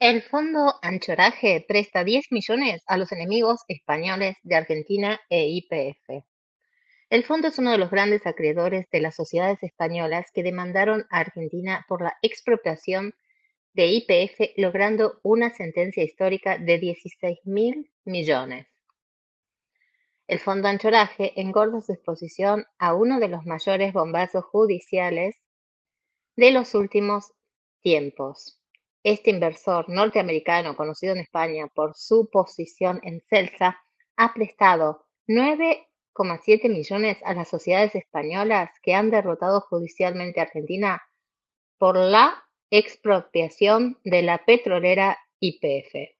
El Fondo Anchoraje presta 10 millones a los enemigos españoles de Argentina e YPF. El fondo es uno de los grandes acreedores de las sociedades españolas que demandaron a Argentina por la expropiación de YPF, logrando una sentencia histórica de 16 mil millones. El Fondo Anchoraje engorda su exposición a uno de los mayores bombazos judiciales de los últimos tiempos. Este inversor norteamericano, conocido en España por su posición en Celsa, ha prestado 9,7 millones a las sociedades españolas que han derrotado judicialmente a Argentina por la expropiación de la petrolera YPF.